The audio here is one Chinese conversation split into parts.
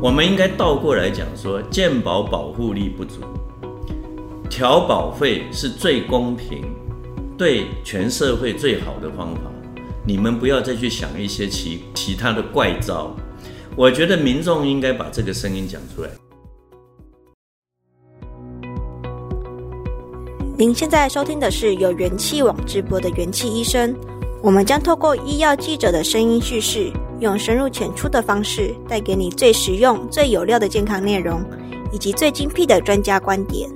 我们应该倒过来讲说，健保保护力不足，调保费是最公平、对全社会最好的方法。你们不要再去想一些其其他的怪招。我觉得民众应该把这个声音讲出来。您现在收听的是由元气网直播的元气医生，我们将透过医药记者的声音叙事。用深入浅出的方式，带给你最实用、最有料的健康内容，以及最精辟的专家观点。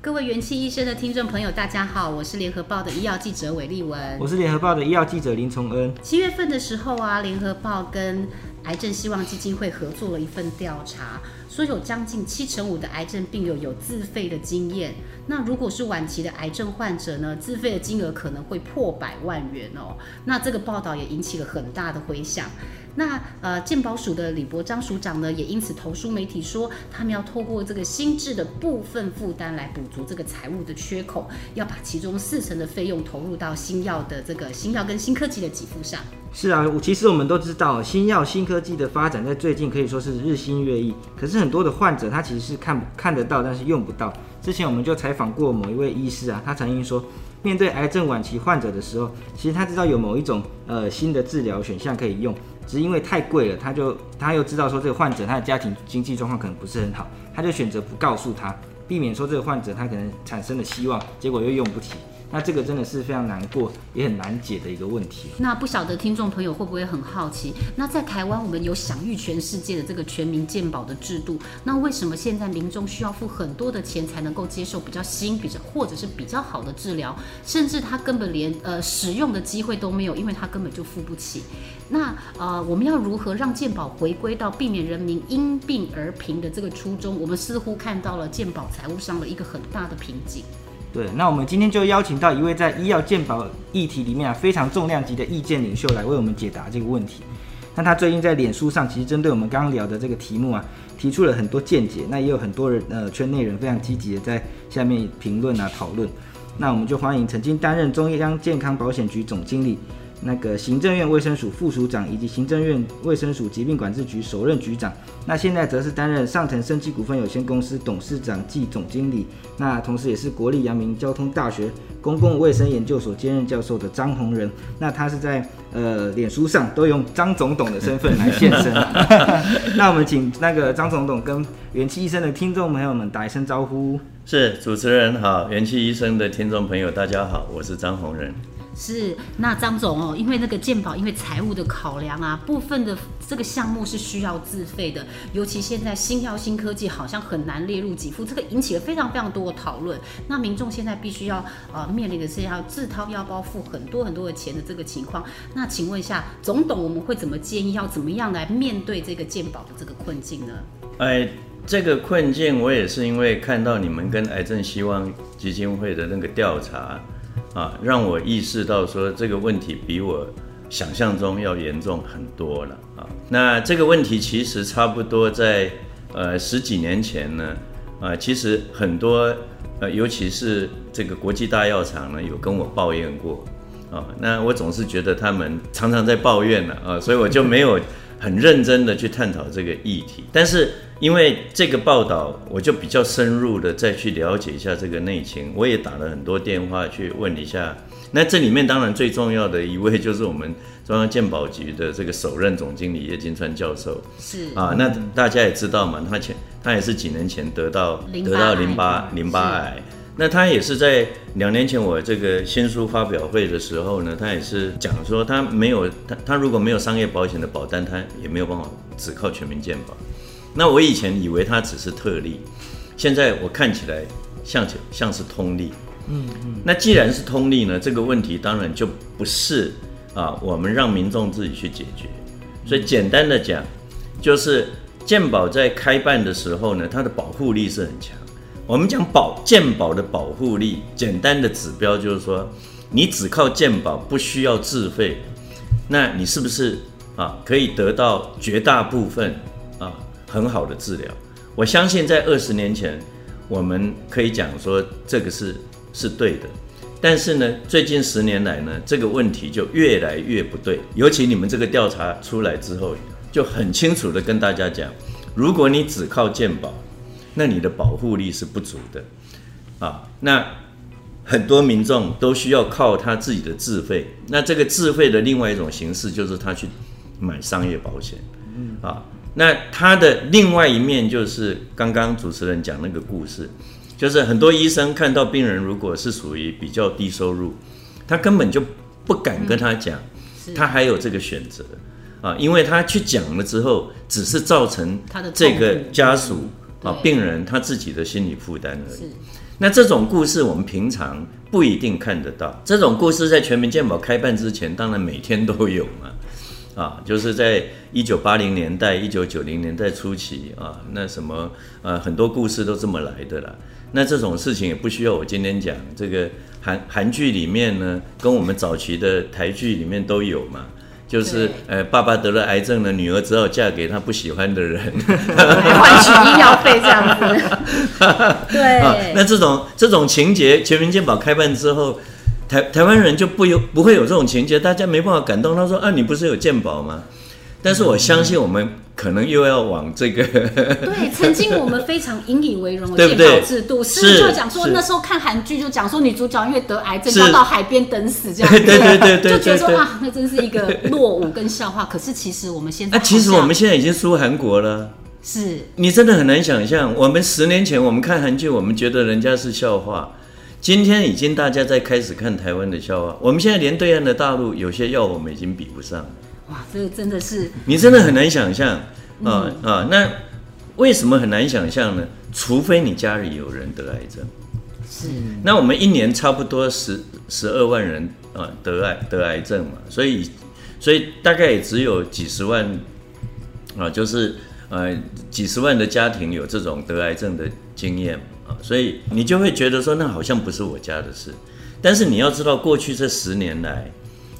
各位元气医生的听众朋友，大家好，我是联合报的医药记者韦立文，我是联合报的医药记者林崇恩。七月份的时候啊，联合报跟癌症希望基金会合作了一份调查。说有将近七成五的癌症病友有自费的经验，那如果是晚期的癌症患者呢，自费的金额可能会破百万元哦。那这个报道也引起了很大的回响。那呃，健保署的李博章署长呢，也因此投书媒体说，他们要透过这个新制的部分负担来补足这个财务的缺口，要把其中四成的费用投入到新药的这个新药跟新科技的给付上。是啊，其实我们都知道，新药新科技的发展在最近可以说是日新月异。可是很多的患者他其实是看看得到，但是用不到。之前我们就采访过某一位医师啊，他曾经说，面对癌症晚期患者的时候，其实他知道有某一种呃新的治疗选项可以用，只是因为太贵了，他就他又知道说这个患者他的家庭经济状况可能不是很好，他就选择不告诉他，避免说这个患者他可能产生了希望，结果又用不起。那这个真的是非常难过，也很难解的一个问题。那不晓得听众朋友会不会很好奇？那在台湾，我们有享誉全世界的这个全民健保的制度，那为什么现在民众需要付很多的钱才能够接受比较新、比较或者是比较好的治疗？甚至他根本连呃使用的机会都没有，因为他根本就付不起。那呃，我们要如何让健保回归到避免人民因病而贫的这个初衷？我们似乎看到了健保财务上的一个很大的瓶颈。对，那我们今天就邀请到一位在医药健保议题里面啊非常重量级的意见领袖来为我们解答这个问题。那他最近在脸书上其实针对我们刚刚聊的这个题目啊提出了很多见解，那也有很多人呃圈内人非常积极的在下面评论啊讨论。那我们就欢迎曾经担任中央健康保险局总经理。那个行政院卫生署副署长以及行政院卫生署疾病管制局首任局长，那现在则是担任上腾生技股份有限公司董事长暨总经理，那同时也是国立阳明交通大学公共卫生研究所兼任教授的张宏仁，那他是在呃脸书上都用张总董的身份来现身 那我们请那个张总董跟元气医生的听众朋友们打一声招呼。是主持人好，元气医生的听众朋友大家好，我是张宏仁。是，那张总哦，因为那个健保，因为财务的考量啊，部分的这个项目是需要自费的，尤其现在新药新科技好像很难列入给付，这个引起了非常非常多的讨论。那民众现在必须要呃面临的是要自掏腰包付很多很多的钱的这个情况。那请问一下总统，我们会怎么建议，要怎么样来面对这个健保的这个困境呢？哎，这个困境我也是因为看到你们跟癌症希望基金会的那个调查。啊，让我意识到说这个问题比我想象中要严重很多了啊。那这个问题其实差不多在呃十几年前呢，啊，其实很多呃，尤其是这个国际大药厂呢，有跟我抱怨过啊。那我总是觉得他们常常在抱怨了啊，所以我就没有很认真的去探讨这个议题，但是。因为这个报道，我就比较深入的再去了解一下这个内情。我也打了很多电话去问一下。那这里面当然最重要的一位就是我们中央鉴宝局的这个首任总经理叶金川教授。是啊，那大家也知道嘛，他前他也是几年前得到得到淋巴淋巴癌。那他也是在两年前我这个新书发表会的时候呢，他也是讲说他没有他他如果没有商业保险的保单，他也没有办法只靠全民健保。那我以前以为它只是特例，现在我看起来像像是通例，嗯嗯。那既然是通例呢，这个问题当然就不是啊，我们让民众自己去解决。所以简单的讲，就是健保在开办的时候呢，它的保护力是很强。我们讲保健保的保护力，简单的指标就是说，你只靠健保不需要自费，那你是不是啊可以得到绝大部分啊很好的治疗？我相信在二十年前，我们可以讲说这个是是对的，但是呢，最近十年来呢，这个问题就越来越不对。尤其你们这个调查出来之后，就很清楚的跟大家讲，如果你只靠健保，那你的保护力是不足的，啊，那很多民众都需要靠他自己的自费。那这个自费的另外一种形式就是他去买商业保险，啊。那他的另外一面就是刚刚主持人讲那个故事，就是很多医生看到病人如果是属于比较低收入，他根本就不敢跟他讲，他还有这个选择啊，因为他去讲了之后，只是造成这个家属啊病人他自己的心理负担而已。那这种故事我们平常不一定看得到，这种故事在全民健保开办之前，当然每天都有嘛。啊，就是在一九八零年代、一九九零年代初期啊，那什么呃，很多故事都这么来的啦。那这种事情也不需要我今天讲。这个韩韩剧里面呢，跟我们早期的台剧里面都有嘛，就是呃，爸爸得了癌症了，女儿只好嫁给他不喜欢的人，换取医药费这样子。对、啊，那这种这种情节，全民健保开办之后。台台湾人就不有不会有这种情节，大家没办法感动。他说：“啊，你不是有鉴宝吗？”但是我相信我们可能又要往这个。对，曾经我们非常引以为荣的鉴宝制度，是就讲说那时候看韩剧就讲说女主角因为得癌症要到海边等死这样子，对对对对，就觉得说啊，那真是一个落伍跟笑话。可是其实我们现在，啊，其实我们现在已经输韩国了。是你真的很难想象，我们十年前我们看韩剧，我们觉得人家是笑话。今天已经大家在开始看台湾的笑话，我们现在连对岸的大陆有些药我们已经比不上。哇，这个真的是你真的很难想象啊、嗯呃呃、那为什么很难想象呢？除非你家里有人得癌症。是。那我们一年差不多十十二万人啊、呃、得癌得癌症嘛，所以所以大概也只有几十万啊、呃，就是呃几十万的家庭有这种得癌症的经验。所以你就会觉得说，那好像不是我家的事，但是你要知道，过去这十年来，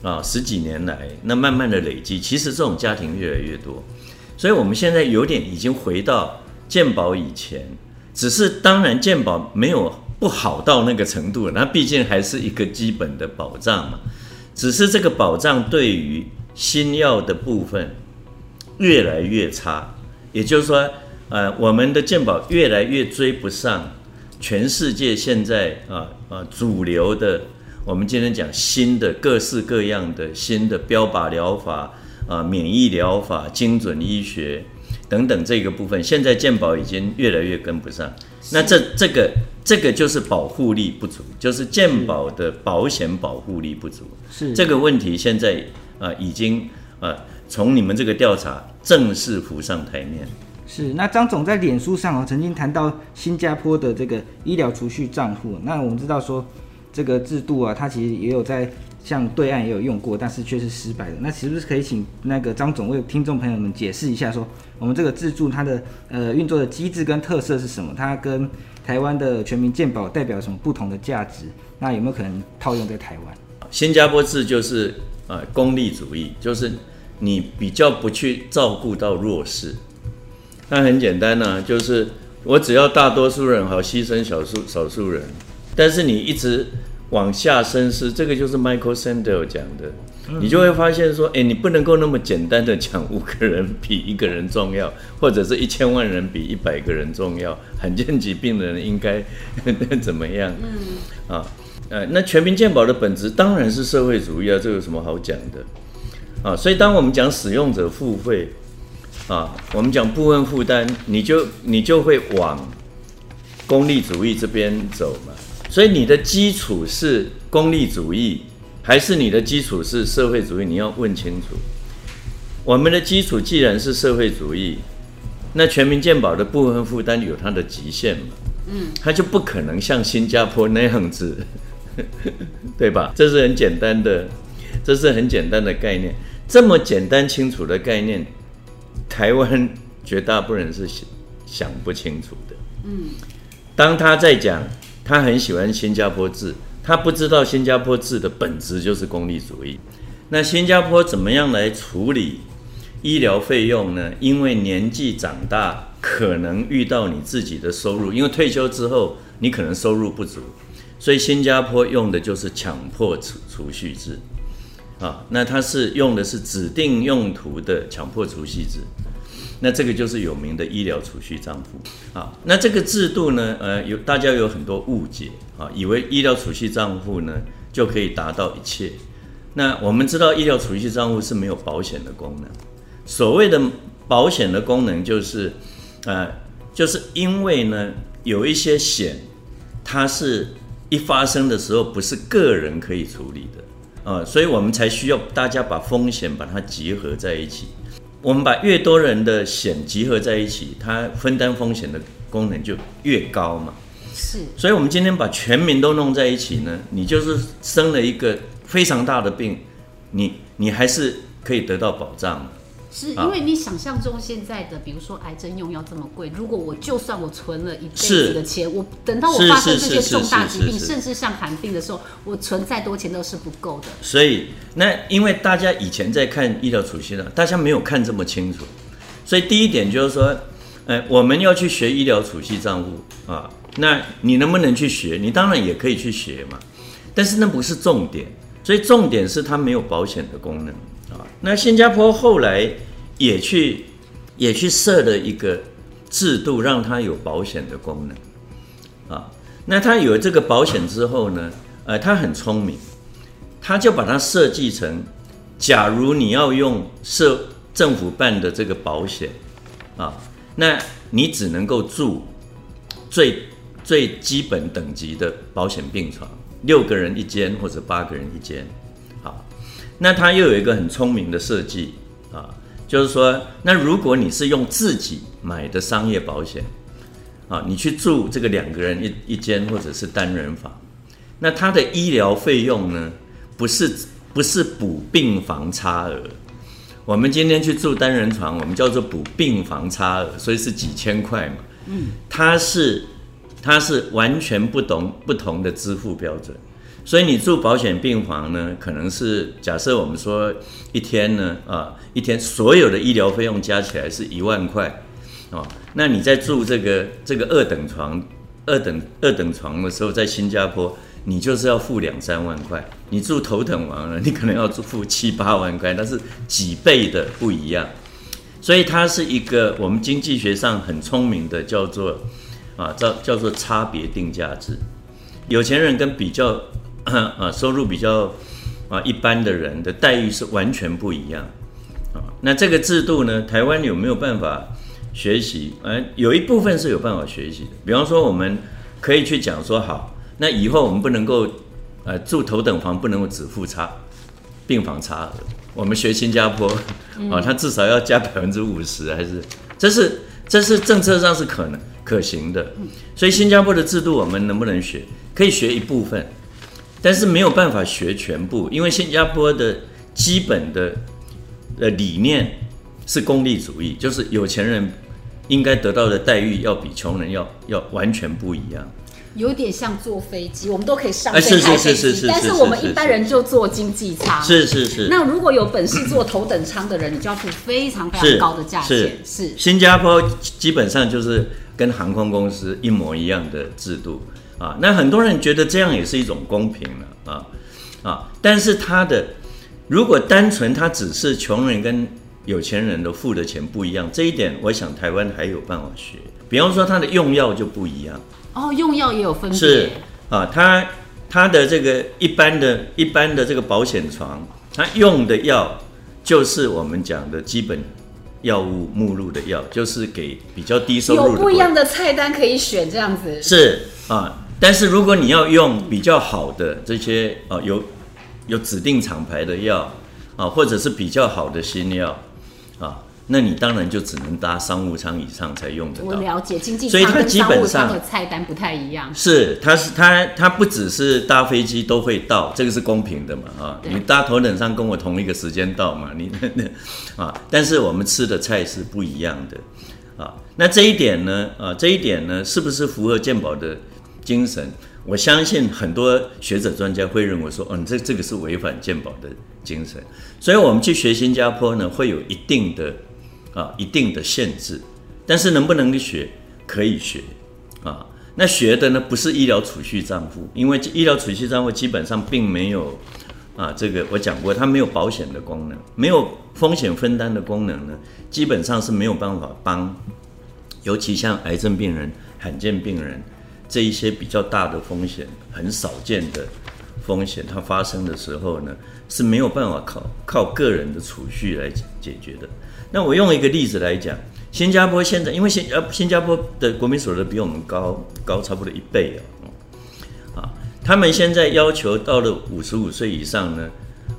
啊十几年来，那慢慢的累积，其实这种家庭越来越多。所以我们现在有点已经回到健保以前，只是当然健保没有不好到那个程度，那毕竟还是一个基本的保障嘛。只是这个保障对于新药的部分越来越差，也就是说，呃，我们的健保越来越追不上。全世界现在啊啊主流的，我们今天讲新的各式各样的新的标靶疗法啊，免疫疗法、精准医学等等这个部分，现在健保已经越来越跟不上。那这这个这个就是保护力不足，就是健保的保险保护力不足。是这个问题现在啊已经啊从你们这个调查正式浮上台面。是，那张总在脸书上哦，曾经谈到新加坡的这个医疗储蓄账户。那我们知道说，这个制度啊，它其实也有在像对岸也有用过，但是却是失败的。那是不是可以请那个张总为听众朋友们解释一下说，我们这个制度它的呃运作的机制跟特色是什么？它跟台湾的全民健保代表什么不同的价值？那有没有可能套用在台湾？新加坡制就是呃功利主义，就是你比较不去照顾到弱势。那很简单呐、啊，就是我只要大多数人好牺牲少数少数人，但是你一直往下深思，这个就是 Michael Sandel 讲的，你就会发现说，哎，你不能够那么简单的讲五个人比一个人重要，或者是一千万人比一百个人重要，罕见疾病的人应该 怎么样？嗯，啊，呃，那全民健保的本质当然是社会主义啊，这有什么好讲的？啊，所以当我们讲使用者付费。啊，我们讲部分负担，你就你就会往功利主义这边走嘛。所以你的基础是功利主义，还是你的基础是社会主义？你要问清楚。我们的基础既然是社会主义，那全民健保的部分负担有它的极限嘛。嗯，它就不可能像新加坡那样子，对吧？这是很简单的，这是很简单的概念。这么简单清楚的概念，台湾绝大部分人是想想不清楚的。嗯，当他在讲他很喜欢新加坡制，他不知道新加坡制的本质就是功利主义。那新加坡怎么样来处理医疗费用呢？因为年纪长大，可能遇到你自己的收入，因为退休之后你可能收入不足，所以新加坡用的就是强迫储储蓄制，啊，那它是用的是指定用途的强迫储蓄制，那这个就是有名的医疗储蓄账户，啊，那这个制度呢，呃，有大家有很多误解，啊，以为医疗储蓄账户呢就可以达到一切。那我们知道，医疗储蓄账户是没有保险的功能。所谓的保险的功能，就是，呃，就是因为呢，有一些险，它是一发生的时候不是个人可以处理的，啊，所以我们才需要大家把风险把它集合在一起。我们把越多人的险集合在一起，它分担风险的功能就越高嘛。是。所以我们今天把全民都弄在一起呢，你就是生了一个。非常大的病，你你还是可以得到保障。是因为你想象中现在的，比如说癌症用药这么贵，如果我就算我存了一辈子的钱，我等到我发生这些重大疾病，甚至像寒病的时候，我存再多钱都是不够的。所以，那因为大家以前在看医疗储蓄的，大家没有看这么清楚，所以第一点就是说，呃，我们要去学医疗储蓄账户啊，那你能不能去学？你当然也可以去学嘛，但是那不是重点。所以重点是它没有保险的功能啊。那新加坡后来也去也去设了一个制度，让它有保险的功能啊。那它有这个保险之后呢，呃，它很聪明，它就把它设计成，假如你要用社政府办的这个保险啊，那你只能够住最最基本等级的保险病床。六个人一间或者八个人一间，那它又有一个很聪明的设计啊，就是说，那如果你是用自己买的商业保险，啊，你去住这个两个人一一间或者是单人房，那它的医疗费用呢，不是不是补病房差额，我们今天去住单人床，我们叫做补病房差额，所以是几千块嘛，嗯，它是。它是完全不同不同的支付标准，所以你住保险病房呢，可能是假设我们说一天呢，啊，一天所有的医疗费用加起来是一万块，哦，那你在住这个这个二等床、二等二等床的时候，在新加坡，你就是要付两三万块，你住头等房呢，你可能要付七八万块，那是几倍的不一样，所以它是一个我们经济学上很聪明的叫做。啊，叫叫做差别定价制，有钱人跟比较 啊收入比较啊一般的人的待遇是完全不一样啊。那这个制度呢，台湾有没有办法学习？呃，有一部分是有办法学习的。比方说，我们可以去讲说，好，那以后我们不能够呃住头等房，不能够只付差病房差额。我们学新加坡啊，它至少要加百分之五十，还是这是这是政策上是可能。可行的，所以新加坡的制度我们能不能学？可以学一部分，但是没有办法学全部，因为新加坡的基本的呃理念是功利主义，就是有钱人应该得到的待遇要比穷人要要完全不一样。有点像坐飞机，我们都可以上这台飞机，但是我们一般人就坐经济舱。是是是。那如果有本事坐头等舱的人，你就要付非常非常高的价钱。是是。新加坡基本上就是。跟航空公司一模一样的制度啊，那很多人觉得这样也是一种公平了啊啊！但是他的如果单纯他只是穷人跟有钱人的付的钱不一样，这一点我想台湾还有办法学。比方说他的用药就不一样哦，用药也有分别。是啊，他他的这个一般的一般的这个保险床，他用的药就是我们讲的基本。药物目录的药就是给比较低收入的，有不一样的菜单可以选，这样子是啊。但是如果你要用比较好的这些啊，有有指定厂牌的药啊，或者是比较好的新药啊，那你当然就只能搭商务舱以上才用得到。我了解经济舱所以它基本上的菜单不太一样。是，它是它它不只是搭飞机都会到，这个是公平的嘛啊？你搭头等舱跟我同一个时间到嘛？你 啊，但是我们吃的菜是不一样的啊。那这一点呢啊，这一点呢，是不是符合健保的精神？我相信很多学者专家会认为说，嗯、这这个是违反健保的精神。所以我们去学新加坡呢，会有一定的。啊，一定的限制，但是能不能学，可以学，啊，那学的呢不是医疗储蓄账户，因为医疗储蓄账户基本上并没有，啊，这个我讲过，它没有保险的功能，没有风险分担的功能呢，基本上是没有办法帮，尤其像癌症病人、罕见病人这一些比较大的风险、很少见的风险，它发生的时候呢，是没有办法靠靠个人的储蓄来解决的。那我用一个例子来讲，新加坡现在因为新呃新加坡的国民所得比我们高高差不多一倍啊，啊，他们现在要求到了五十五岁以上呢，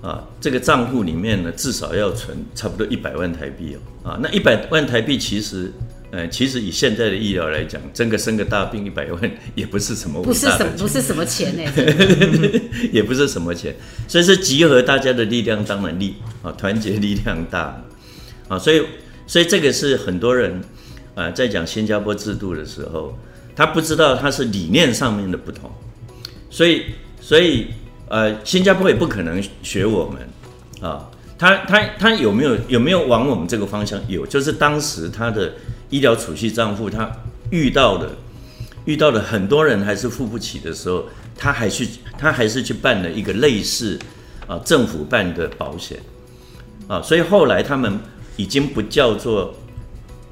啊，这个账户里面呢至少要存差不多一百万台币哦，啊，那一百万台币其实，呃，其实以现在的医疗来讲，真个生个大病一百万也不是什么不是什么不是什么钱呢，也不是什么钱，所以是集合大家的力量，当然力啊，团结力量大。啊，所以，所以这个是很多人，啊，在讲新加坡制度的时候，他不知道他是理念上面的不同，所以，所以，呃，新加坡也不可能学我们，啊，他他他有没有有没有往我们这个方向？有，就是当时他的医疗储蓄账户，他遇到了遇到了很多人还是付不起的时候，他还去他还是去办了一个类似啊政府办的保险，啊，所以后来他们。已经不叫做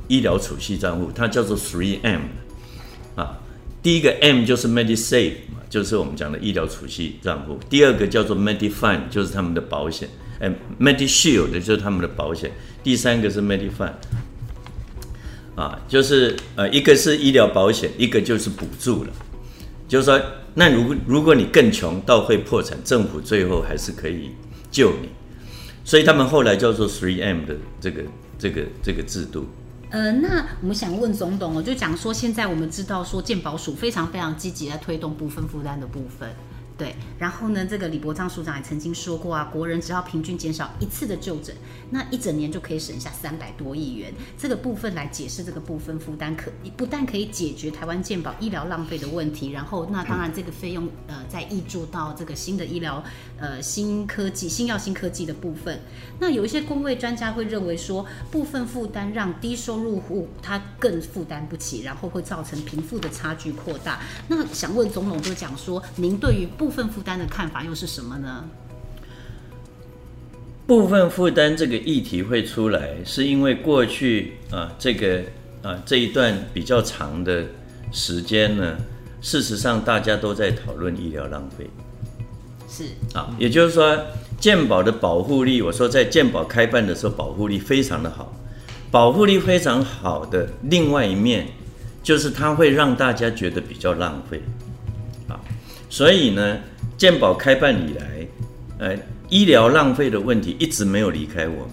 医疗储蓄账户，它叫做 Three M 啊。第一个 M 就是 MediSave 嘛，就是我们讲的医疗储蓄账户。第二个叫做 MediFund，就是他们的保险。哎，MediShield 就是他们的保险。第三个是 MediFund 啊，就是呃，一个是医疗保险，一个就是补助了。就是说，那如果如果你更穷到会破产，政府最后还是可以救你。所以他们后来叫做 three M 的这个这个这个制度。呃，那我们想问总统哦，就讲说现在我们知道说健保署非常非常积极在推动部分负担的部分。对，然后呢，这个李伯璋署长也曾经说过啊，国人只要平均减少一次的就诊，那一整年就可以省下三百多亿元。这个部分来解释这个部分负担，可不但可以解决台湾健保医疗浪费的问题，然后那当然这个费用呃再挹注到这个新的医疗呃新科技、新药新科技的部分。那有一些公卫专家会认为说，部分负担让低收入户他更负担不起，然后会造成贫富的差距扩大。那想问总统就讲说，您对于部部分负担的看法又是什么呢？部分负担这个议题会出来，是因为过去啊，这个啊这一段比较长的时间呢，事实上大家都在讨论医疗浪费。是啊，也就是说，健保的保护力，我说在健保开办的时候，保护力非常的好，保护力非常好的另外一面，就是它会让大家觉得比较浪费。所以呢，健保开办以来，呃，医疗浪费的问题一直没有离开我们。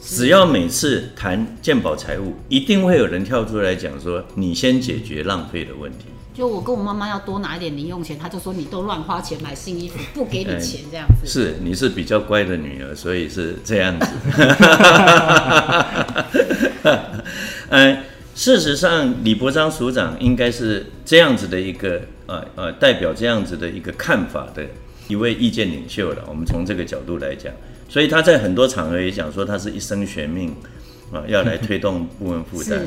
只要每次谈健保财务，一定会有人跳出来讲说：“你先解决浪费的问题。”就我跟我妈妈要多拿一点零用钱，她就说：“你都乱花钱买新衣服，不给你钱这样子。呃”是，你是比较乖的女儿，所以是这样子。嗯。事实上，李伯章署长应该是这样子的一个呃呃代表这样子的一个看法的一位意见领袖了。我们从这个角度来讲，所以他在很多场合也讲说，他是一生悬命啊、呃，要来推动部分负担。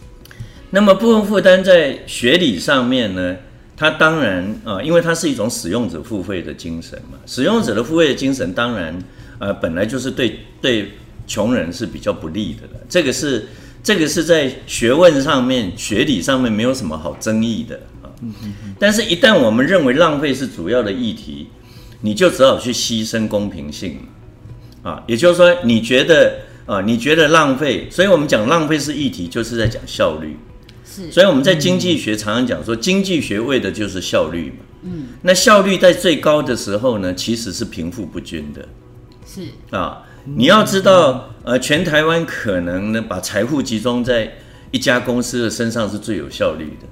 那么部分负担在学理上面呢，它当然啊、呃，因为它是一种使用者付费的精神嘛，使用者的付费的精神当然呃本来就是对对穷人是比较不利的了，这个是。这个是在学问上面、学理上面没有什么好争议的啊。但是，一旦我们认为浪费是主要的议题，你就只好去牺牲公平性啊。也就是说，你觉得啊，你觉得浪费，所以我们讲浪费是议题，就是在讲效率。是。所以我们在经济学常常讲说，经济学为的就是效率嘛。嗯。那效率在最高的时候呢，其实是贫富不均的。是啊，你要知道，呃，全台湾可能呢，把财富集中在一家公司的身上是最有效率的。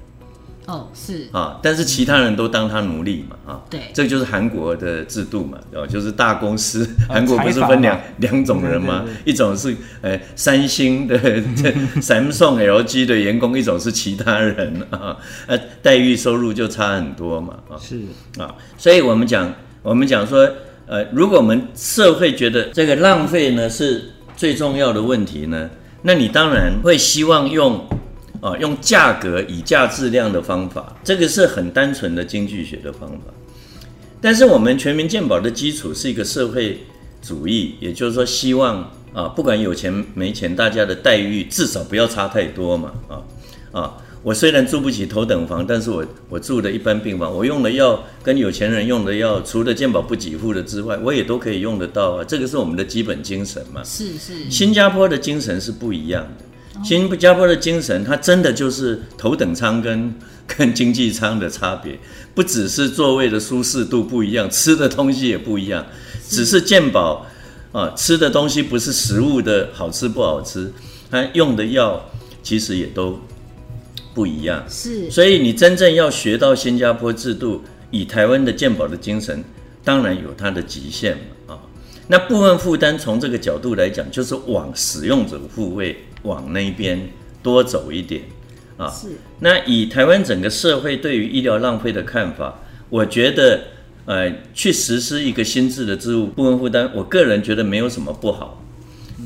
哦，是。啊，但是其他人都当他奴隶嘛，啊，对，这就是韩国的制度嘛，哦，就是大公司，韩国不是分两两种人吗？一种是呃三星的 Samsung、LG 的员工，一种是其他人啊，呃，待遇收入就差很多嘛，啊，是。啊，所以我们讲，我们讲说，呃，如果我们社会觉得这个浪费呢是最重要的问题呢，那你当然会希望用。啊，用价格以价质量的方法，这个是很单纯的经济学的方法。但是我们全民健保的基础是一个社会主义，也就是说，希望啊，不管有钱没钱，大家的待遇至少不要差太多嘛。啊啊，我虽然住不起头等房，但是我我住的一般病房，我用的药跟有钱人用的药，除了健保不给付的之外，我也都可以用得到啊。这个是我们的基本精神嘛。是是。新加坡的精神是不一样的。新加坡的精神，它真的就是头等舱跟跟经济舱的差别，不只是座位的舒适度不一样，吃的东西也不一样，只是健保啊，吃的东西不是食物的好吃不好吃，它用的药其实也都不一样。是，所以你真正要学到新加坡制度，以台湾的健保的精神，当然有它的极限嘛啊。那部分负担从这个角度来讲，就是往使用者付费。往那边多走一点啊！是。那以台湾整个社会对于医疗浪费的看法，我觉得，呃，去实施一个新制的制度部分负担，我个人觉得没有什么不好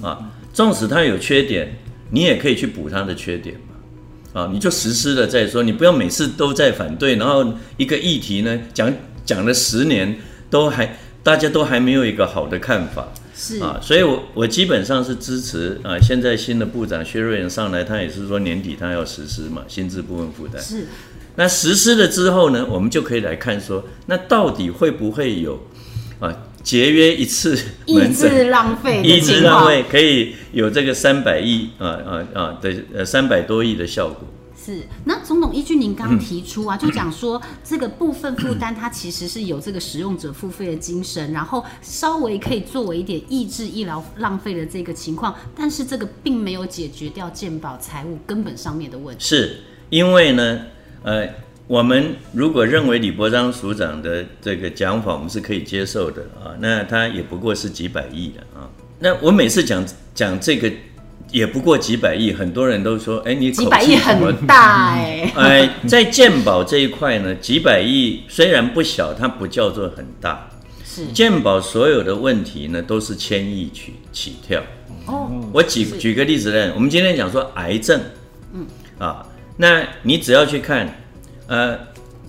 啊。纵使它有缺点，你也可以去补它的缺点嘛。啊，你就实施了再说，你不要每次都在反对，然后一个议题呢讲讲了十年，都还大家都还没有一个好的看法。是啊，所以我我基本上是支持啊。现在新的部长薛瑞元上来，他也是说年底他要实施嘛，薪资部分负担。是，那实施了之后呢，我们就可以来看说，那到底会不会有啊节约一次 门诊，抑制浪费，一次浪费可以有这个三百亿啊啊啊的呃三百多亿的效果。是，那总统依据您刚提出啊，就讲说这个部分负担，它其实是有这个使用者付费的精神，然后稍微可以作为一点抑制医疗浪费的这个情况，但是这个并没有解决掉健保财务根本上面的问题。是因为呢，呃，我们如果认为李伯章署长的这个讲法，我们是可以接受的啊，那他也不过是几百亿的啊，那我每次讲讲这个。也不过几百亿，很多人都说，哎，你口气几百亿很 大哎。哎，在健保这一块呢，几百亿虽然不小，它不叫做很大。是健保所有的问题呢，都是千亿起起跳。哦，我举是举个例子呢，我们今天讲说癌症，嗯啊，那你只要去看，呃，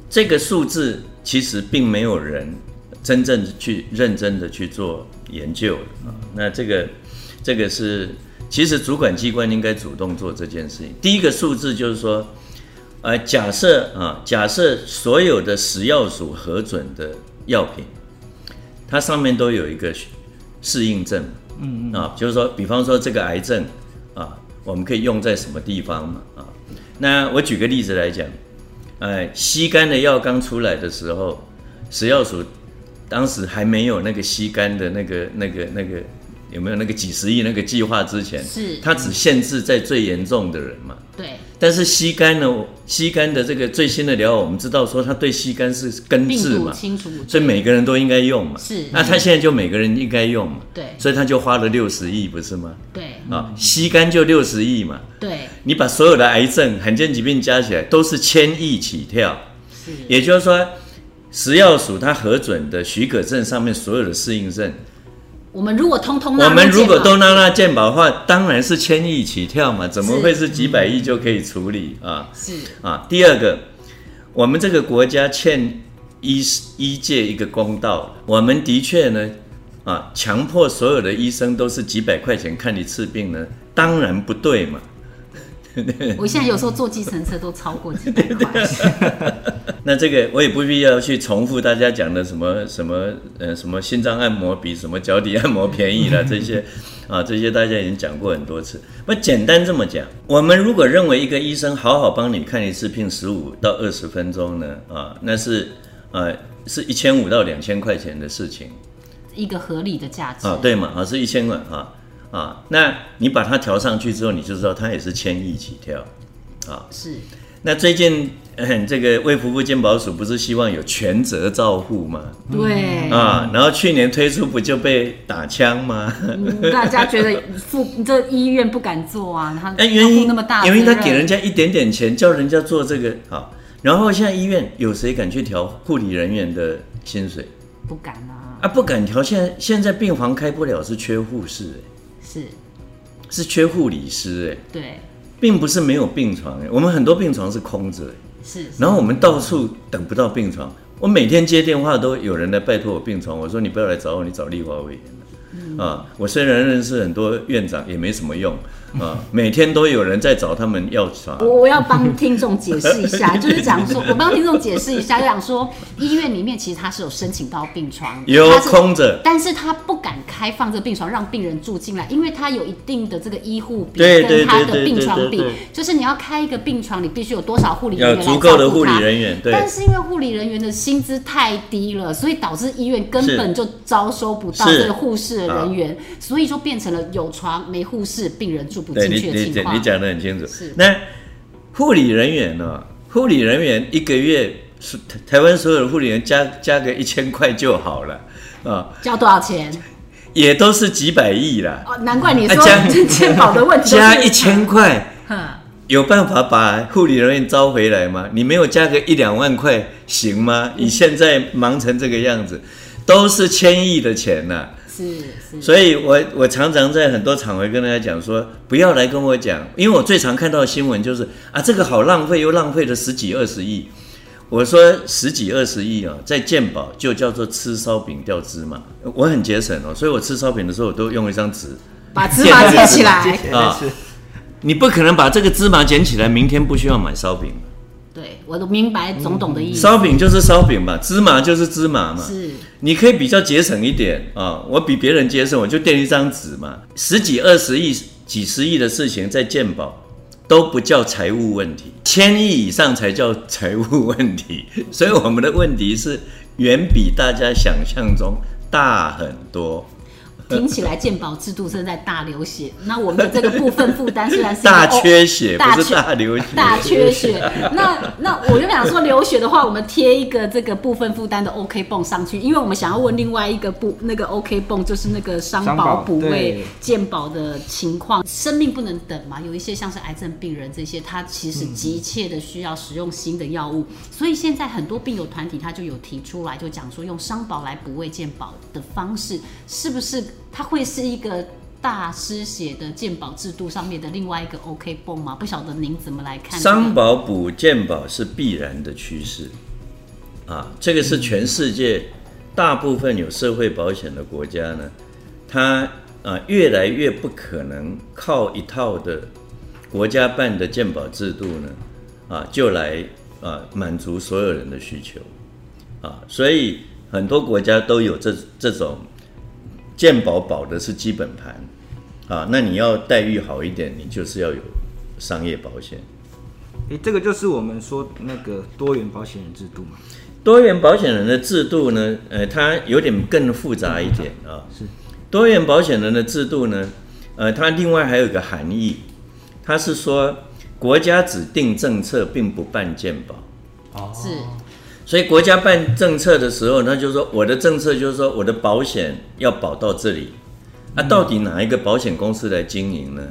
这个数字其实并没有人真正去认真的去做研究啊。那这个这个是。其实主管机关应该主动做这件事情。第一个数字就是说，呃，假设啊，假设所有的食药署核准的药品，它上面都有一个适应症，嗯嗯啊，就是说，比方说这个癌症啊，我们可以用在什么地方嘛啊？那我举个例子来讲，呃，吸肝的药刚出来的时候，食药署当时还没有那个吸肝的那个那个那个。那个有没有那个几十亿那个计划之前，是它只限制在最严重的人嘛？对。但是吸肝呢？吸肝的这个最新的疗法，我们知道说它对吸肝是根治嘛，清楚。所以每个人都应该用嘛。是。那他现在就每个人应该用嘛？对。所以他就花了六十亿，不是吗？对。啊，吸肝就六十亿嘛。对。你把所有的癌症、罕见疾病加起来，都是千亿起跳。是。也就是说，食药署它核准的许可证上面所有的适应症。我们如果通通，我们如果都纳纳健保的话，当然是千亿起跳嘛，怎么会是几百亿就可以处理啊？是啊。第二个，我们这个国家欠医医界一个公道，我们的确呢，啊，强迫所有的医生都是几百块钱看一次病呢，当然不对嘛。我现在有时候坐计程车都超过几百块。那这个我也不必要去重复大家讲的什么什么呃什么心脏按摩比什么脚底按摩便宜了这些 啊，这些大家已经讲过很多次。那简单这么讲，我们如果认为一个医生好好帮你看一次病十五到二十分钟呢，啊，那是啊是一千五到两千块钱的事情。一个合理的价值啊，对嘛啊，是一千块啊啊，那你把它调上去之后，你就知道它也是千亿起跳啊。是。那最近，嗯，这个卫福部健保署不是希望有全责照护吗？对。啊，然后去年推出不就被打枪吗？嗯、大家觉得负这医院不敢做啊，他哎，原因那么大，因为他给人家一点点钱，叫人家做这个啊。然后现在医院有谁敢去调护理人员的薪水？不敢啊！啊，不敢调。现在现在病房开不了，是缺护士，是是缺护理师，哎，对。并不是没有病床，我们很多病床是空着，是，是。然后我们到处等不到病床，我每天接电话都有人来拜托我病床，我说你不要来找我，你找立华委员、嗯、啊。我虽然认识很多院长，也没什么用。啊，每天都有人在找他们要床。我我要帮听众解释一下，就是讲说，我帮听众解释一下，就讲说，医院里面其实他是有申请到病床，有空着，但是他不敢开放这个病床让病人住进来，因为他有一定的这个医护比跟他的病床比，就是你要开一个病床，你必须有多少护理人员来照顾他。足够的护理人员，对。但是因为护理人员的薪资太低了，所以导致医院根本就招收不到这个护士的人员，所以就变成了有床没护士，病人住不进去的情况。你讲的很清楚。是。那护理人员呢？护理人员一个月是台湾所有的护理员加加个一千块就好了啊。交多少钱？也都是几百亿啦。哦，难怪你说健保的问题。加一千块，有办法把护理人员招回来吗？你没有加个一两万块行吗？你现在忙成这个样子，都是千亿的钱呐。是是，所以我我常常在很多场合跟大家讲说，不要来跟我讲，因为我最常看到的新闻就是啊，这个好浪费，又浪费了十几二十亿。我说十几二十亿啊，在健保就叫做吃烧饼掉芝麻。我很节省哦，所以我吃烧饼的时候，我都用一张纸把芝麻捡起来啊。你不可能把这个芝麻捡起来，明天不需要买烧饼。对，我都明白总统的意思。烧饼就是烧饼嘛，芝麻就是芝麻嘛。是，你可以比较节省一点啊。我比别人节省，我就垫一张纸嘛。十几二十亿、几十亿的事情在鉴宝都不叫财务问题，千亿以上才叫财务问题。所以我们的问题是远比大家想象中大很多。听起来健保制度正在大流血，那我们的这个部分负担虽然是 大缺血，不是大流血，大缺血。那那我就想说，流血的话，我们贴一个这个部分负担的 OK 泵上去，因为我们想要问另外一个部那个 OK 泵，就是那个伤保补位健保的情况，生命不能等嘛。有一些像是癌症病人这些，他其实急切的需要使用新的药物，所以现在很多病友团体他就有提出来，就讲说用伤保来补位健保的方式，是不是？它会是一个大师写的鉴宝制度上面的另外一个 OK 绷吗？不晓得您怎么来看？商保补鉴保是必然的趋势，啊，这个是全世界大部分有社会保险的国家呢，它啊越来越不可能靠一套的国家办的鉴保制度呢，啊就来啊满足所有人的需求，啊，所以很多国家都有这这种。健保保的是基本盘，啊，那你要待遇好一点，你就是要有商业保险。诶，这个就是我们说那个多元保险人制度嘛。多元保险人的制度呢，呃，它有点更复杂一点啊。是。多元保险人的制度呢，呃，它另外还有一个含义，它是说国家指定政策，并不办健保。哦。是。所以国家办政策的时候，他就是说我的政策就是说我的保险要保到这里，那到底哪一个保险公司来经营呢？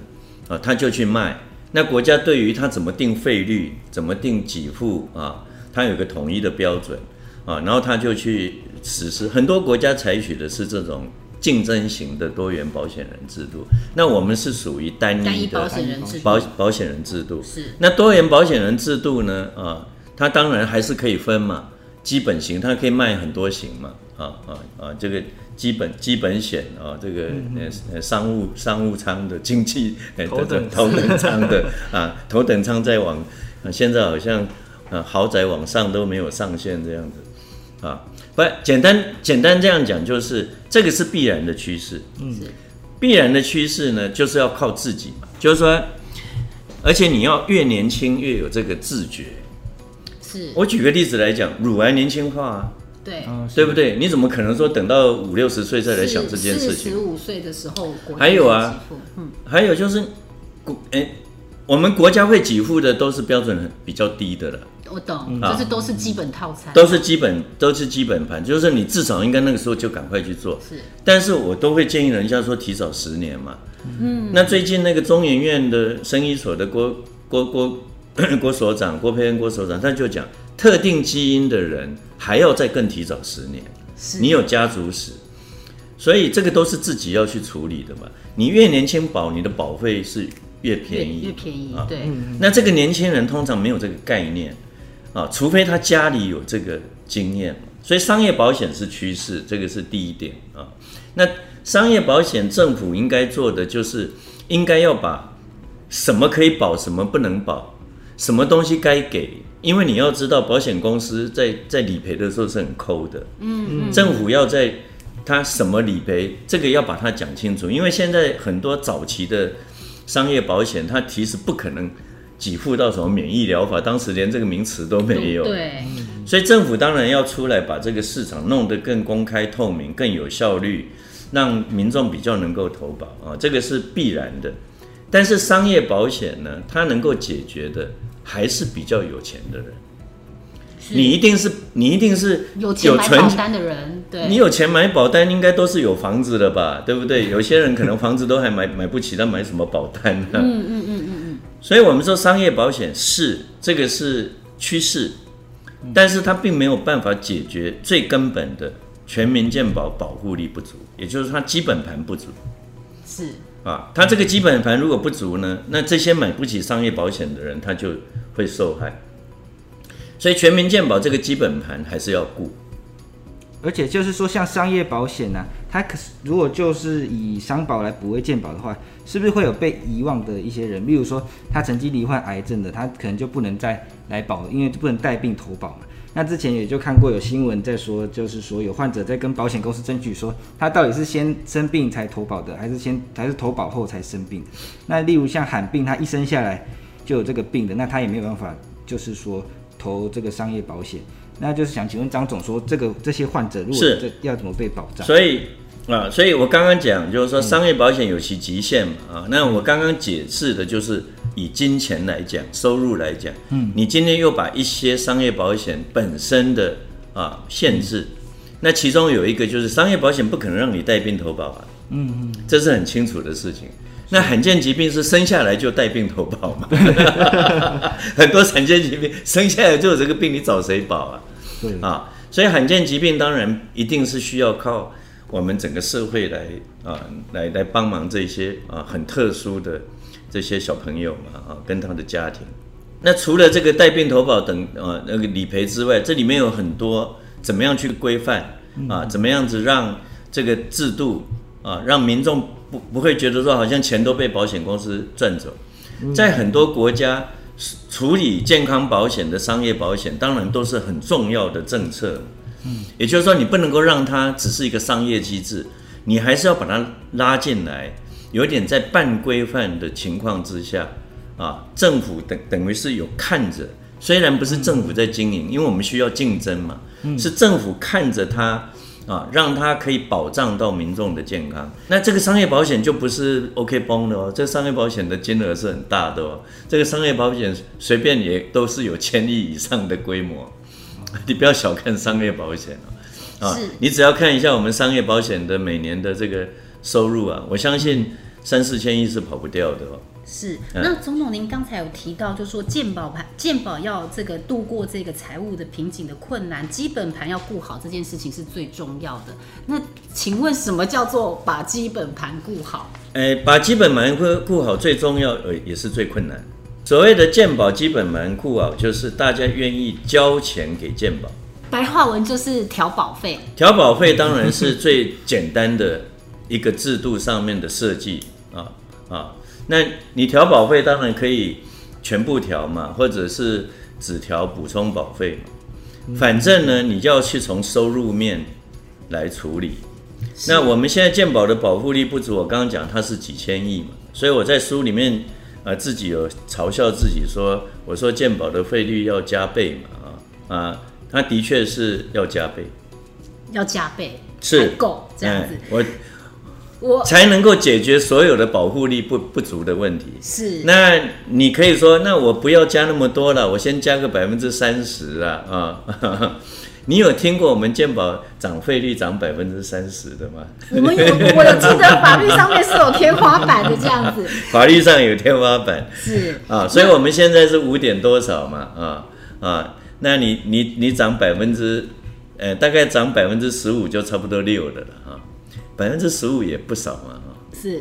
啊，他就去卖。那国家对于他怎么定费率、怎么定给付啊，他有个统一的标准啊，然后他就去实施。很多国家采取的是这种竞争型的多元保险人制度，那我们是属于单一的保保险人制度。是。那多元保险人制度呢？啊。它当然还是可以分嘛，基本型它可以卖很多型嘛，啊啊啊，这个基本基本险啊，这个呃呃商务商务舱的经济 头等头等舱的啊，头等舱再往，现在好像啊豪宅往上都没有上限这样子，啊，不简单简单这样讲就是这个是必然的趋势，嗯，必然的趋势呢就是要靠自己嘛，就是说，而且你要越年轻越有这个自觉。是我举个例子来讲，乳癌年轻化啊，对，嗯对不对？你怎么可能说等到五六十岁再来想这件事情？十五岁的时候，国还有啊，嗯，还有就是，国哎，我们国家会给付的都是标准比较低的了。我懂，就是都是基本套餐，都是基本都是基本盘，就是你至少应该那个时候就赶快去做。是，但是我都会建议人家说提早十年嘛。嗯，那最近那个中研院的生医所的郭郭郭郭所长郭培恩郭所长，他就讲，特定基因的人还要再更提早十年。你有家族史，所以这个都是自己要去处理的嘛。你越年轻保，你的保费是越便宜，越，越便宜啊。对，那这个年轻人通常没有这个概念。啊，除非他家里有这个经验，所以商业保险是趋势，这个是第一点啊。那商业保险政府应该做的就是，应该要把什么可以保，什么不能保，什么东西该给，因为你要知道，保险公司在在理赔的时候是很抠的，嗯嗯，政府要在他什么理赔，这个要把它讲清楚，因为现在很多早期的商业保险，它其实不可能。给付到什么免疫疗法？当时连这个名词都没有。对，所以政府当然要出来把这个市场弄得更公开透明、更有效率，让民众比较能够投保啊，这个是必然的。但是商业保险呢，它能够解决的还是比较有钱的人。你一定是你一定是有钱买保单的人，对，你有钱买保单，应该都是有房子的吧？对不对？有些人可能房子都还买 买不起，他买什么保单呢？嗯嗯嗯嗯嗯。所以，我们说商业保险是这个是趋势，但是它并没有办法解决最根本的全民健保保护力不足，也就是它基本盘不足。是啊，他这个基本盘如果不足呢，那这些买不起商业保险的人，他就会受害。所以全民健保这个基本盘还是要顾，而且就是说，像商业保险呢、啊，它可是如果就是以商保来补位健保的话，是不是会有被遗忘的一些人？例如说，他曾经罹患癌症的，他可能就不能再来保，因为不能带病投保嘛。那之前也就看过有新闻在说，就是说有患者在跟保险公司争取说，他到底是先生病才投保的，还是先还是投保后才生病？那例如像罕病，他一生下来就有这个病的，那他也没有办法，就是说。投这个商业保险，那就是想请问张总说，这个这些患者如果这要怎么被保障？所以啊，所以我刚刚讲就是说，商业保险有其极限嘛啊。那我刚刚解释的就是以金钱来讲，收入来讲，嗯，你今天又把一些商业保险本身的啊限制，那其中有一个就是商业保险不可能让你带病投保啊，嗯嗯，这是很清楚的事情。那罕见疾病是生下来就带病投保嘛？很多罕见疾病生下来就有这个病，你找谁保啊？对啊，所以罕见疾病当然一定是需要靠我们整个社会来啊，来来帮忙这些啊很特殊的这些小朋友嘛啊，跟他的家庭。那除了这个带病投保等啊那个理赔之外，这里面有很多怎么样去规范啊？怎么样子让这个制度啊让民众。不不会觉得说好像钱都被保险公司赚走，在很多国家处理健康保险的商业保险，当然都是很重要的政策。嗯，也就是说你不能够让它只是一个商业机制，你还是要把它拉进来，有点在半规范的情况之下啊，政府等等于是有看着，虽然不是政府在经营，因为我们需要竞争嘛，是政府看着它。啊，让它可以保障到民众的健康。那这个商业保险就不是 OK 崩的哦，这个商业保险的金额是很大的哦。这个商业保险随便也都是有千亿以上的规模，你不要小看商业保险哦。啊，你只要看一下我们商业保险的每年的这个收入啊，我相信三四千亿是跑不掉的哦。是，那总统您刚才有提到，就是说健保盘健保要这个度过这个财务的瓶颈的困难，基本盘要顾好这件事情是最重要的。那请问什么叫做把基本盘顾好？哎，把基本盘顾顾好最重要，呃，也是最困难。所谓的鉴宝基本门户啊，就是大家愿意交钱给鉴宝。白话文就是调保费。调保费当然是最简单的一个制度上面的设计啊啊。那你调保费当然可以全部调嘛，或者是只调补充保费嘛。反正呢，你就要去从收入面来处理。那我们现在健保的保护力不足，我刚刚讲它是几千亿嘛，所以我在书里面啊自己有嘲笑自己说，我说健保的费率要加倍嘛啊啊，它的确是要加倍。要加倍是够这样子。哎、我我才能够解决所有的保护力不不足的问题。是那你可以说，那我不要加那么多了，我先加个百分之三十啊啊！你有听过我们健保涨费率涨百分之三十的吗？我们有，我有记得法律上面是有天花板的这样子。法律上有天花板是啊，所以我们现在是五点多少嘛啊啊？那你你你涨百分之，呃，大概涨百分之十五就差不多六的了哈，百分之十五也不少嘛哈。是，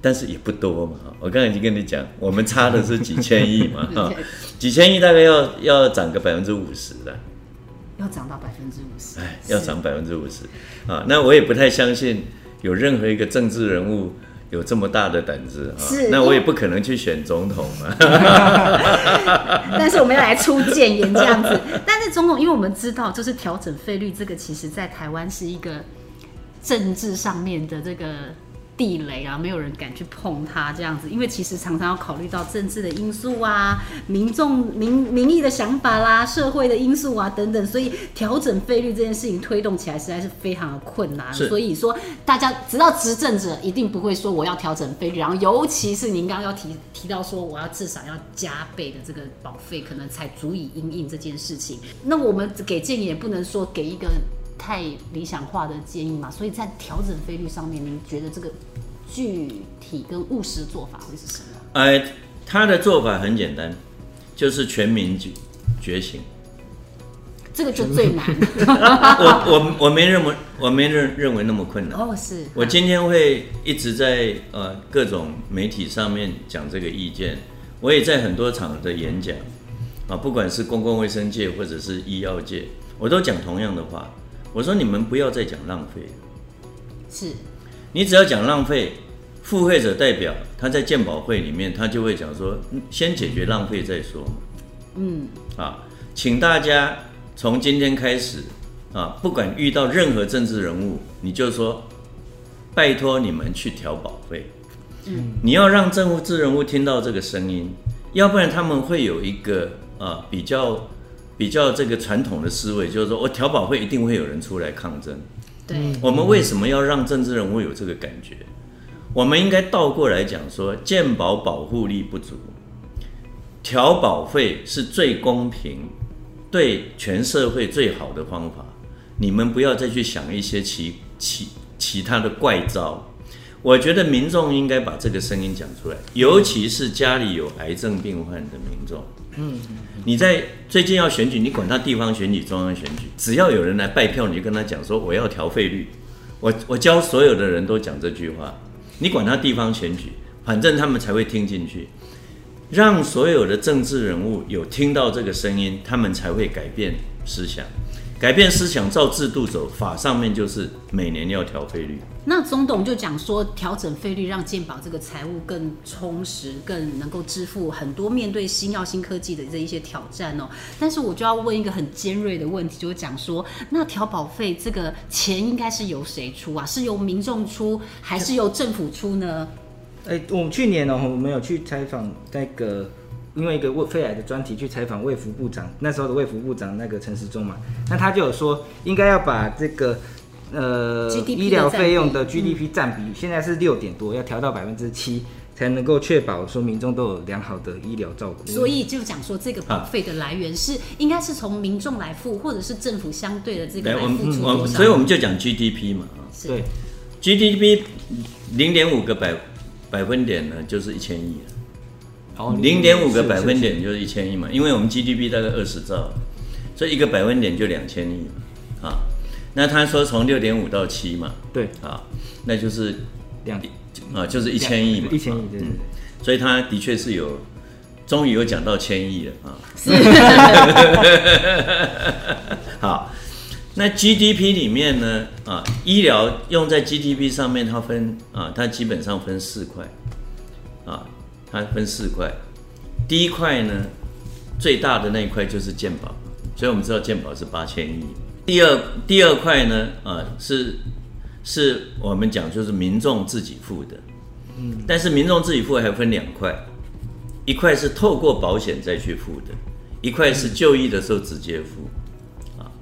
但是也不多嘛。我刚才已经跟你讲，我们差的是几千亿嘛 哈，几千亿大概要要涨个百分之五十的。要涨到百分之五十，哎，要涨百分之五十啊！那我也不太相信有任何一个政治人物有这么大的胆子啊！是，那我也不可能去选总统嘛。但是我们要来出建言这样子。但是总统，因为我们知道，就是调整费率这个，其实在台湾是一个政治上面的这个。地雷啊，没有人敢去碰它这样子，因为其实常常要考虑到政治的因素啊、民众民民意的想法啦、社会的因素啊等等，所以调整费率这件事情推动起来实在是非常的困难。所以说，大家知道执政者一定不会说我要调整费率，然后尤其是您刚刚要提提到说我要至少要加倍的这个保费，可能才足以应应这件事情。那我们给建议也不能说给一个。太理想化的建议嘛，所以在调整费率上面，您觉得这个具体跟务实做法会是什么？呃，他的做法很简单，就是全民觉觉醒，这个就最难。我我我没认为我没认认为那么困难。哦，是我今天会一直在呃各种媒体上面讲这个意见，我也在很多场合的演讲啊，不管是公共卫生界或者是医药界，我都讲同样的话。我说你们不要再讲浪费，是，你只要讲浪费，付费者代表他在鉴保会里面，他就会讲说，先解决浪费再说。嗯，啊，请大家从今天开始啊，不管遇到任何政治人物，你就说，拜托你们去调保费。嗯，你要让政治人物听到这个声音，要不然他们会有一个啊比较。比较这个传统的思维，就是说我调保费一定会有人出来抗争。对，我们为什么要让政治人物有这个感觉？我们应该倒过来讲说，健保保护力不足，调保费是最公平、对全社会最好的方法。你们不要再去想一些其其其他的怪招。我觉得民众应该把这个声音讲出来，尤其是家里有癌症病患的民众。嗯，你在最近要选举，你管他地方选举、中央选举，只要有人来拜票，你就跟他讲说我要调费率。我我教所有的人都讲这句话，你管他地方选举，反正他们才会听进去。让所有的政治人物有听到这个声音，他们才会改变思想。改变思想，照制度走，法上面就是每年要调费率。那总统就讲说，调整费率让健保这个财务更充实，更能够支付很多面对新药新科技的这一些挑战哦。但是我就要问一个很尖锐的问题，就是讲说，那调保费这个钱应该是由谁出啊？是由民众出，还是由政府出呢？哎、欸，我们去年呢、喔，我们有去采访那个。因为一个胃肺癌的专题去采访卫福部长，那时候的卫福部长那个陈时中嘛，那他就有说，应该要把这个呃医疗费用的 GDP 占比，现在是六点多，要调到百分之七，才能够确保说民众都有良好的医疗照顾。所以就讲说，这个保费的来源是应该是从民众来付，或者是政府相对的这个来付出多少？所以我们就讲 GDP 嘛，对，GDP 零点五个百百分点呢，就是一千亿了。零点五个百分点就是一千亿嘛，因为我们 GDP 大概二十兆，所以一个百分点就两千亿嘛，啊，那他说从六点五到七嘛，对，啊，那就是两啊，就是一千亿嘛，一千亿对对对，所以他的确是有，终于有讲到千亿了啊，好，那 GDP 里面呢，啊，医疗用在 GDP 上面，它分啊，它基本上分四块，啊。它分四块，第一块呢，最大的那一块就是健保，所以我们知道健保是八千亿。第二第二块呢，啊是是我们讲就是民众自己付的，嗯，但是民众自己付还分两块，一块是透过保险再去付的，一块是就医的时候直接付，啊，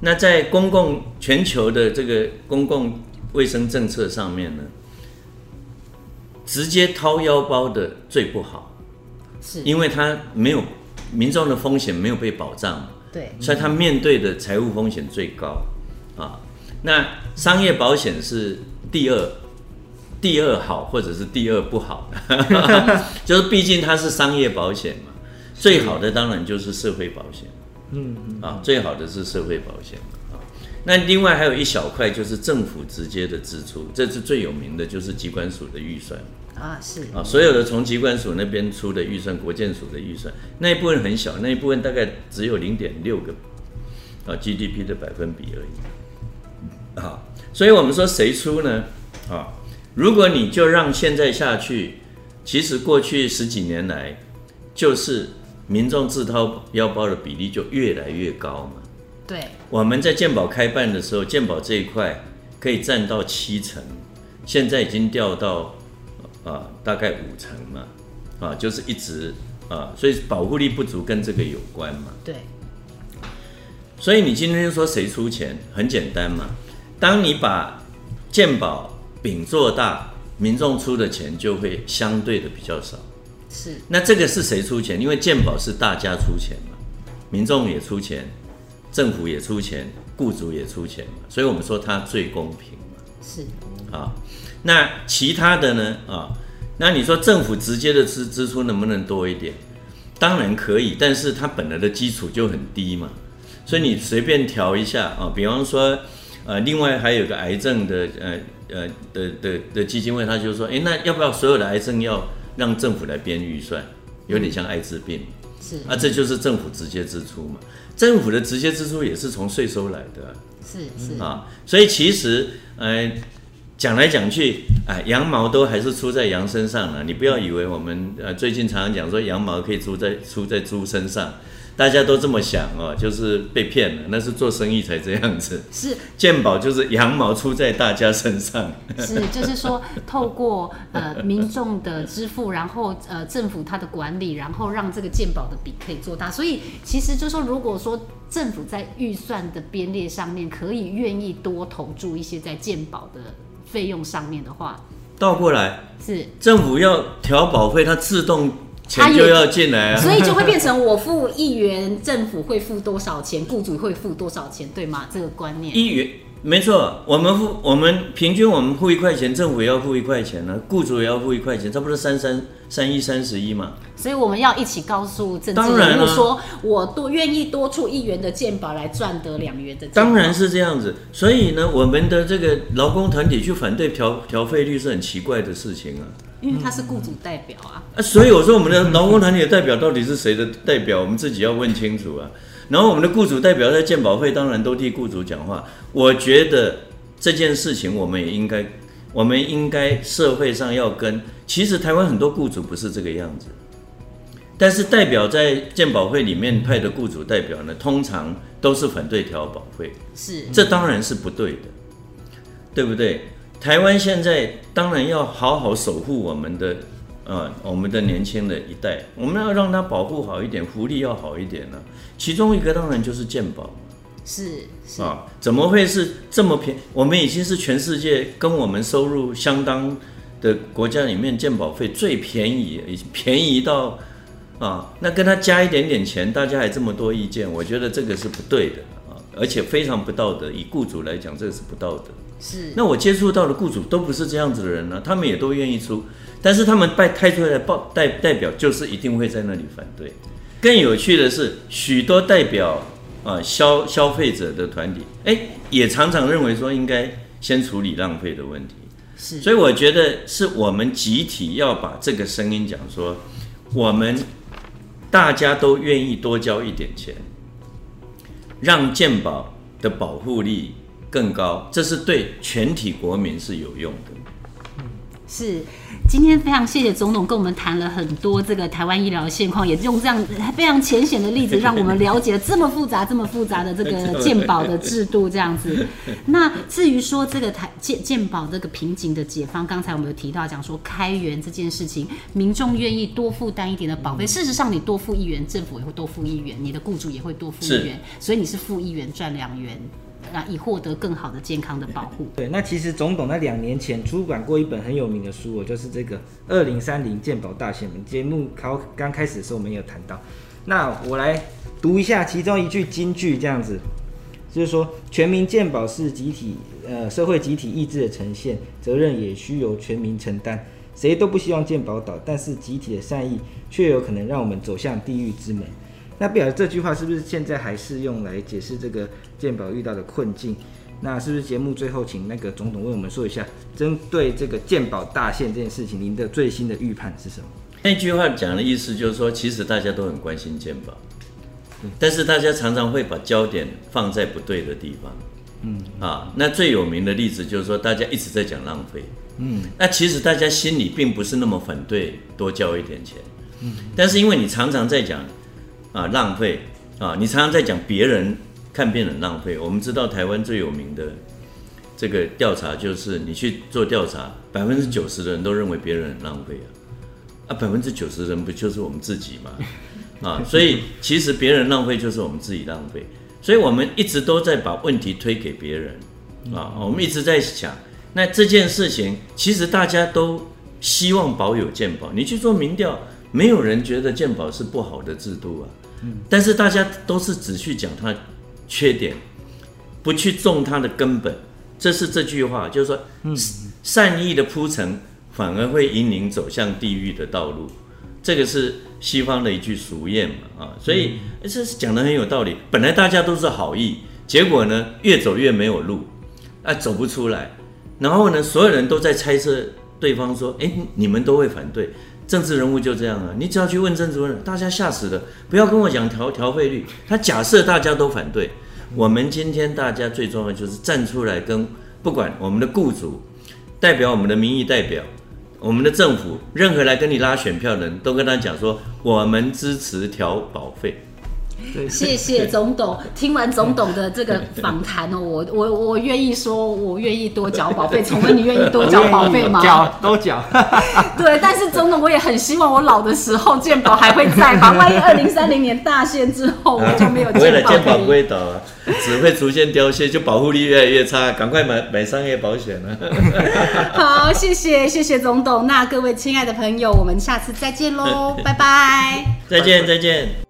那在公共全球的这个公共卫生政策上面呢，直接掏腰包的最不好，是。因为他没有民众的风险没有被保障，对，所以他面对的财务风险最高。啊。那商业保险是第二，第二好或者是第二不好。的，就是毕竟它是商业保险嘛，最好的当然就是社会保险。嗯啊，最好的是社会保险啊。那另外还有一小块就是政府直接的支出，这是最有名的，就是机关署的预算啊，是啊，所有的从机关署那边出的预算，国建署的预算那一部分很小，那一部分大概只有零点六个啊 GDP 的百分比而已。啊，所以我们说谁出呢？啊，如果你就让现在下去，其实过去十几年来就是。民众自掏腰包的比例就越来越高嘛。对，我们在健保开办的时候，健保这一块可以占到七成，现在已经掉到啊大概五成嘛，啊就是一直啊，所以保护力不足跟这个有关嘛。对，所以你今天说谁出钱，很简单嘛，当你把健保饼做大，民众出的钱就会相对的比较少。是，那这个是谁出钱？因为健保是大家出钱嘛，民众也出钱，政府也出钱，雇主也出钱嘛，所以我们说它最公平嘛。是，啊，那其他的呢？啊，那你说政府直接的支支出能不能多一点？当然可以，但是它本来的基础就很低嘛，所以你随便调一下啊，比方说，呃，另外还有个癌症的，呃呃的的的基金会，他就说，哎，那要不要所有的癌症要？让政府来编预算，有点像艾滋病，是啊，这就是政府直接支出嘛。政府的直接支出也是从税收来的，是是啊，所以其实，呃，讲来讲去，哎，羊毛都还是出在羊身上了。你不要以为我们呃最近常常讲说羊毛可以出在出在猪身上。大家都这么想哦，就是被骗了，那是做生意才这样子。是鉴宝就是羊毛出在大家身上。是，就是说透过呃民众的支付，然后呃政府它的管理，然后让这个鉴宝的比可以做大。所以其实就是说，如果说政府在预算的编列上面可以愿意多投注一些在鉴宝的费用上面的话，倒过来是政府要调保费，它自动。钱就要进来啊，所以就会变成 我付一元，政府会付多少钱，雇主会付多少钱，对吗？这个观念。一元没错，我们付我们平均我们付一块钱，政府也要付一块钱呢，雇主也要付一块钱，差不多三三三一三十一嘛。所以我们要一起告诉政治人物说，我多愿意多出一元的健保来赚得两元的。当然是这样子，所以呢，我们的这个劳工团体去反对调调费率是很奇怪的事情啊。因为他是雇主代表啊，啊，所以我说我们的劳工团体的代表到底是谁的代表，我们自己要问清楚啊。然后我们的雇主代表在健保会，当然都替雇主讲话。我觉得这件事情我们也应该，我们应该社会上要跟。其实台湾很多雇主不是这个样子，但是代表在健保会里面派的雇主代表呢，通常都是反对调保费，是，这当然是不对的，对不对？台湾现在当然要好好守护我们的，呃，我们的年轻的一代，我们要让他保护好一点，福利要好一点呢。其中一个当然就是健保，是是啊，怎么会是这么便宜？我们已经是全世界跟我们收入相当的国家里面健保费最便宜，已经便宜到啊，那跟他加一点点钱，大家还这么多意见，我觉得这个是不对的啊，而且非常不道德。以雇主来讲，这个是不道德。是，那我接触到的雇主都不是这样子的人呢、啊，他们也都愿意出，但是他们派派出来的报代代表就是一定会在那里反对。更有趣的是，许多代表啊消消费者的团体，哎，也常常认为说应该先处理浪费的问题。是，所以我觉得是我们集体要把这个声音讲说，我们大家都愿意多交一点钱，让健保的保护力更高，这是对全体国民是有用的。是，今天非常谢谢总统跟我们谈了很多这个台湾医疗的现况，也用这样非常浅显的例子，让我们了解了这么复杂、这么复杂的这个 鉴保的制度这样子。那至于说这个台鉴鉴保这个瓶颈的解方，刚才我们有提到讲说开源这件事情，民众愿意多负担一点的保费。事实上，你多付一元，政府也会多付一元，你的雇主也会多付一元，所以你是付一元赚两元。啊，以获得更好的健康的保护。对，那其实总统在两年前出版过一本很有名的书哦，就是这个《二零三零健保大宪文》。节目刚刚开始的时候，我们有谈到。那我来读一下其中一句金句，这样子，就是说，全民健保是集体呃社会集体意志的呈现，责任也需由全民承担。谁都不希望健保倒，但是集体的善意却有可能让我们走向地狱之门。那表示这句话是不是现在还是用来解释这个鉴宝遇到的困境？那是不是节目最后请那个总统为我们说一下，针对这个鉴宝大限这件事情，您的最新的预判是什么？那句话讲的意思就是说，其实大家都很关心鉴宝，但是大家常常会把焦点放在不对的地方。嗯啊，那最有名的例子就是说，大家一直在讲浪费。嗯，那其实大家心里并不是那么反对多交一点钱。嗯，但是因为你常常在讲。啊，浪费啊！你常常在讲别人看病很浪费。我们知道台湾最有名的这个调查，就是你去做调查，百分之九十的人都认为别人很浪费啊！啊，百分之九十的人不就是我们自己吗？啊，所以其实别人浪费就是我们自己浪费。所以我们一直都在把问题推给别人啊！我们一直在想，那这件事情其实大家都希望保有健保。你去做民调，没有人觉得鉴宝是不好的制度啊！但是大家都是只去讲它缺点，不去种它的根本。这是这句话，就是说，善意的铺陈反而会引领走向地狱的道路。这个是西方的一句俗谚嘛，啊，所以这是讲的很有道理。本来大家都是好意，结果呢，越走越没有路，啊，走不出来。然后呢，所有人都在猜测对方说，哎，你们都会反对。政治人物就这样啊，你只要去问政治人物，大家吓死了。不要跟我讲调调费率，他假设大家都反对。我们今天大家最重要的就是站出来，跟不管我们的雇主，代表我们的民意代表，我们的政府，任何来跟你拉选票的人都跟他讲说，我们支持调保费。谢谢总董。听完总董的这个访谈哦，我我我愿意说，我愿意多缴保费。请问你愿意多缴保费吗？缴都缴。对，但是总董，我也很希望我老的时候健保还会在吧？万一二零三零年大限之后我就没有健保。了，健保不会倒啊，只会逐渐凋谢，就保护力越来越差，赶快买买商业保险了。好，谢谢谢谢总董。那各位亲爱的朋友，我们下次再见喽，拜拜。再见再见。